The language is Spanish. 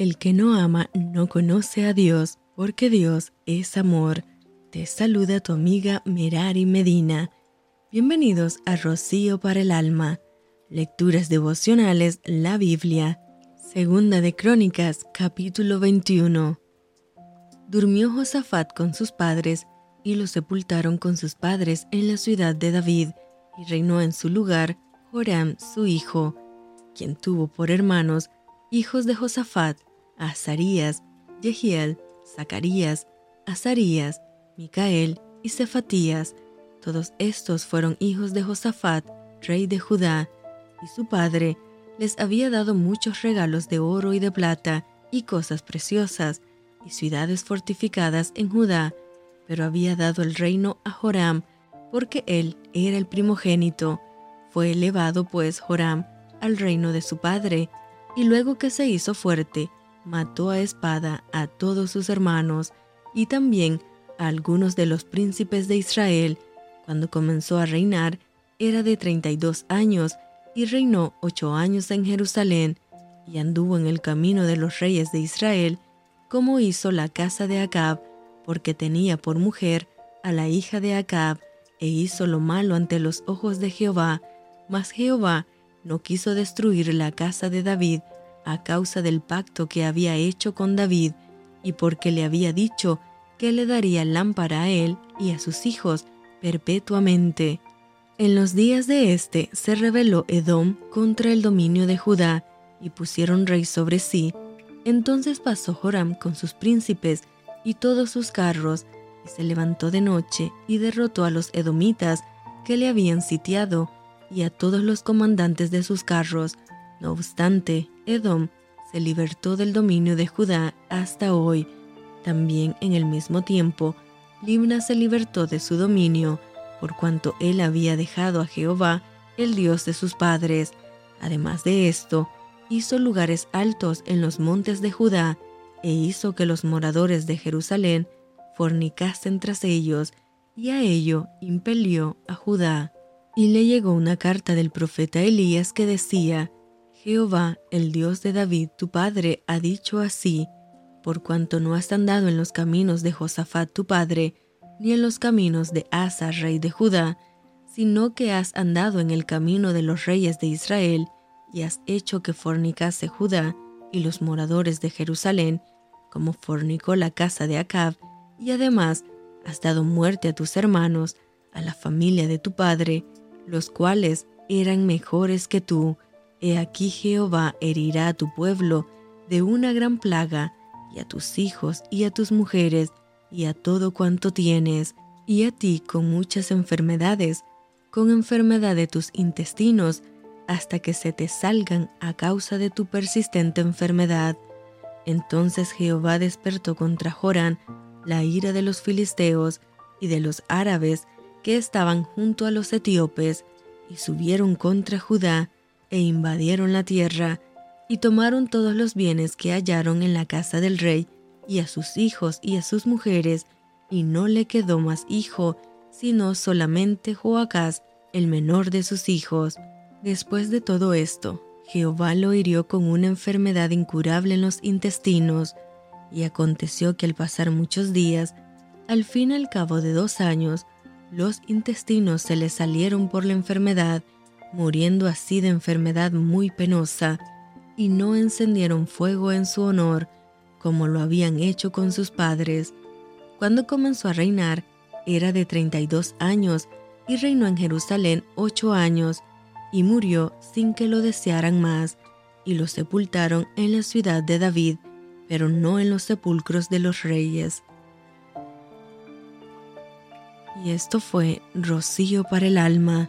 El que no ama no conoce a Dios, porque Dios es amor. Te saluda tu amiga Merari Medina. Bienvenidos a Rocío para el Alma. Lecturas devocionales, la Biblia. Segunda de Crónicas, capítulo 21. Durmió Josafat con sus padres y lo sepultaron con sus padres en la ciudad de David, y reinó en su lugar Joram, su hijo, quien tuvo por hermanos hijos de Josafat, Azarías, Jehiel, Zacarías, Azarías, Micael y Cefatías. Todos estos fueron hijos de Josafat, rey de Judá, y su padre les había dado muchos regalos de oro y de plata y cosas preciosas, y ciudades fortificadas en Judá, pero había dado el reino a Joram, porque él era el primogénito. Fue elevado pues Joram al reino de su padre, y luego que se hizo fuerte, mató a espada a todos sus hermanos y también a algunos de los príncipes de Israel. Cuando comenzó a reinar, era de 32 años y reinó ocho años en Jerusalén y anduvo en el camino de los reyes de Israel, como hizo la casa de Acab, porque tenía por mujer a la hija de Acab, e hizo lo malo ante los ojos de Jehová, mas Jehová no quiso destruir la casa de David a causa del pacto que había hecho con David y porque le había dicho que le daría lámpara a él y a sus hijos perpetuamente. En los días de éste se rebeló Edom contra el dominio de Judá y pusieron rey sobre sí. Entonces pasó Joram con sus príncipes y todos sus carros, y se levantó de noche y derrotó a los edomitas que le habían sitiado y a todos los comandantes de sus carros. No obstante, Edom se libertó del dominio de Judá hasta hoy. También en el mismo tiempo, Libna se libertó de su dominio, por cuanto él había dejado a Jehová, el Dios de sus padres. Además de esto, hizo lugares altos en los montes de Judá, e hizo que los moradores de Jerusalén fornicasen tras ellos, y a ello impelió a Judá. Y le llegó una carta del profeta Elías que decía, Jehová, el Dios de David, tu padre, ha dicho así, por cuanto no has andado en los caminos de Josafat tu padre, ni en los caminos de Asa, rey de Judá, sino que has andado en el camino de los reyes de Israel, y has hecho que fornicase Judá y los moradores de Jerusalén, como fornicó la casa de Acab, y además has dado muerte a tus hermanos, a la familia de tu padre, los cuales eran mejores que tú, He aquí Jehová herirá a tu pueblo de una gran plaga, y a tus hijos y a tus mujeres, y a todo cuanto tienes, y a ti con muchas enfermedades, con enfermedad de tus intestinos, hasta que se te salgan a causa de tu persistente enfermedad. Entonces Jehová despertó contra Jorán la ira de los filisteos y de los árabes que estaban junto a los etíopes, y subieron contra Judá, e invadieron la tierra, y tomaron todos los bienes que hallaron en la casa del rey, y a sus hijos y a sus mujeres, y no le quedó más hijo, sino solamente Joacás, el menor de sus hijos. Después de todo esto, Jehová lo hirió con una enfermedad incurable en los intestinos, y aconteció que al pasar muchos días, al fin al cabo de dos años, los intestinos se le salieron por la enfermedad, muriendo así de enfermedad muy penosa, y no encendieron fuego en su honor, como lo habían hecho con sus padres. Cuando comenzó a reinar, era de 32 años, y reinó en Jerusalén ocho años, y murió sin que lo desearan más, y lo sepultaron en la ciudad de David, pero no en los sepulcros de los reyes. Y esto fue rocío para el alma